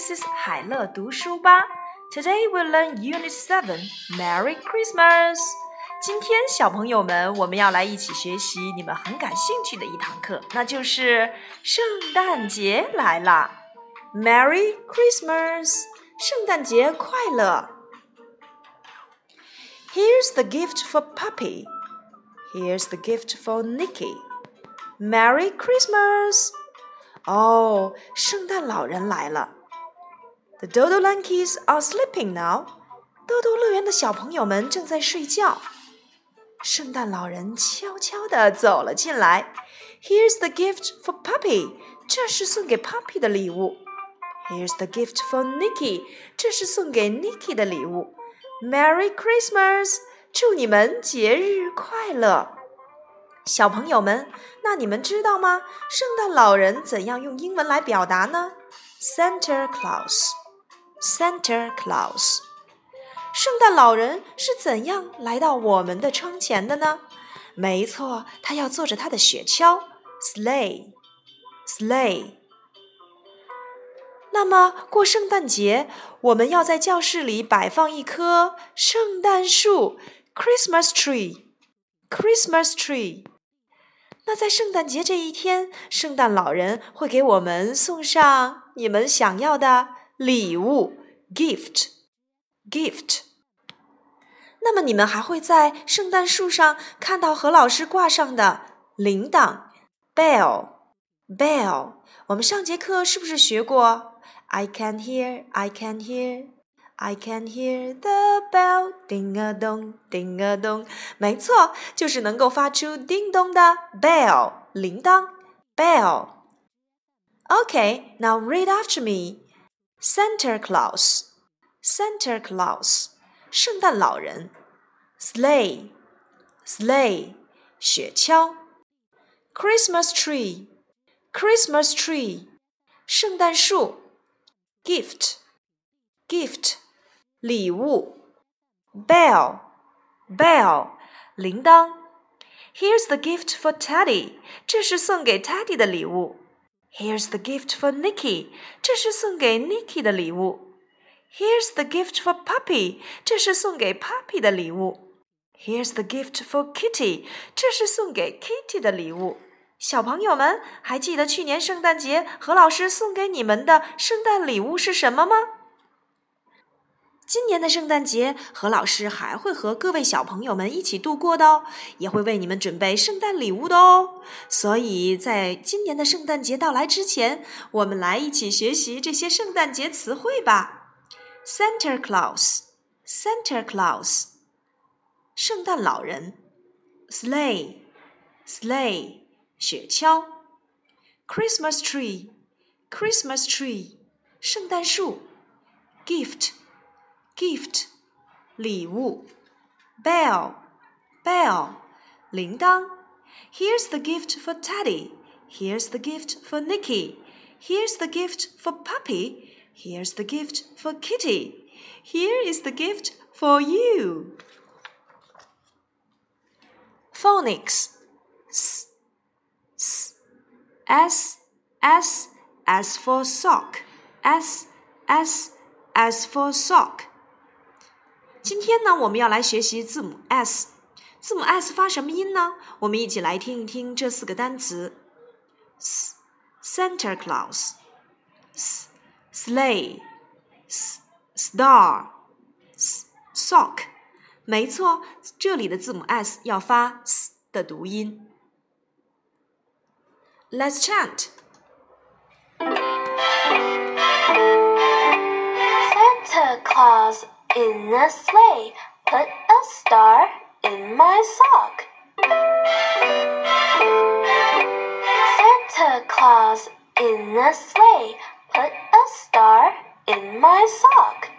Mrs. 海乐读书吧。Today we learn Unit Seven. Merry Christmas. 今天小朋友们，我们要来一起学习你们很感兴趣的一堂课，那就是圣诞节来啦。Merry Christmas. 圣诞节快乐。Here's the gift for Puppy. Here's the gift for Nicky. Merry Christmas. 哦，圣诞老人来了。 The Dodo Monkeys are sleeping now. 豆豆乐园的小朋友们正在睡觉。圣诞老人悄悄地走了进来。Here's the gift for Puppy. 这是送给 Puppy 的礼物。Here's the gift for Nicky. 这是送给 Nicky 的礼物。Merry Christmas. 祝你们节日快乐。小朋友们，那你们知道吗？圣诞老人怎样用英文来表达呢？Santa Claus，Santa Claus。圣诞老人是怎样来到我们的窗前的呢？没错，他要坐着他的雪橇，sleigh，sleigh。那么过圣诞节，我们要在教室里摆放一棵圣诞树，Christmas tree，Christmas tree。那在圣诞节这一天，圣诞老人会给我们送上你们想要的礼物，gift，gift。那么你们还会在圣诞树上看到何老师挂上的铃铛，bell，bell。我们上节课是不是学过？I can hear，I can hear。I can hear the bell，叮啊咚，叮啊咚。没错，就是能够发出叮咚的 bell 铃铛 bell。Okay, now read after me. Santa Claus, Santa Claus，圣诞老人。Sleigh, sleigh，雪橇。Christmas tree, Christmas tree，圣诞树。Gift, gift。礼物，bell，bell，铃铛。Here's the gift for Teddy，这是送给 Teddy 的礼物。 Here's the gift for Nikki 这是送给 Nikki 的礼物。Here's the gift for Puppy，这是送给 Puppy 的礼物。Here's the gift for Kitty，这是送给 Kitty 的礼物。小朋友们，还记得去年圣诞节何老师送给你们的圣诞礼物是什么吗？今年的圣诞节，何老师还会和各位小朋友们一起度过的哦，也会为你们准备圣诞礼物的哦。所以在今年的圣诞节到来之前，我们来一起学习这些圣诞节词汇吧。Santa Claus，Santa Claus，圣诞老人；sleigh，sleigh，雪橇；Christmas tree，Christmas tree，圣诞树；gift。gift 礼物，bell bell 铃铛。Here's the gift for Teddy. Here's the gift for Nicky. Here's the gift for Puppy. Here's the gift for Kitty. Here is the gift for you. Phonics s, s, s, s, as for sock. S, s, as for sock. 今天呢，我们要来学习字母 s。字母 s 发什么音呢？我们一起来听一听这四个单词：Santa Claus、Sleigh、Star、Sock。没错，这里的字母 s 要发 s 的读音。Let's chant. Santa Claus in a sleigh, put a star in my sock. Santa Claus in a sleigh, put a star in my sock.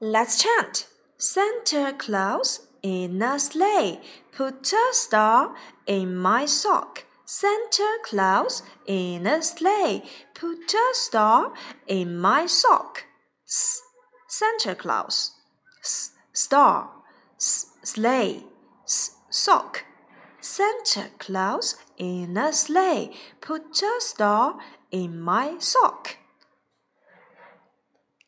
Let's chant. Santa Claus in a sleigh, put a star in my sock. Santa Claus in a sleigh put a star in my sock. S Santa Claus. S star. S sleigh. S sock. Santa Claus in a sleigh put a star in my sock.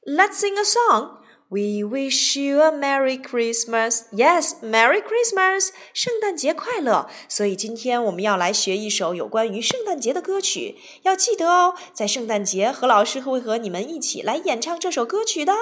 Let's sing a song. We wish you a Merry Christmas. Yes, Merry Christmas. 圣诞节快乐。所以今天我们要来学一首有关于圣诞节的歌曲。要记得哦，在圣诞节，何老师会和你们一起来演唱这首歌曲的。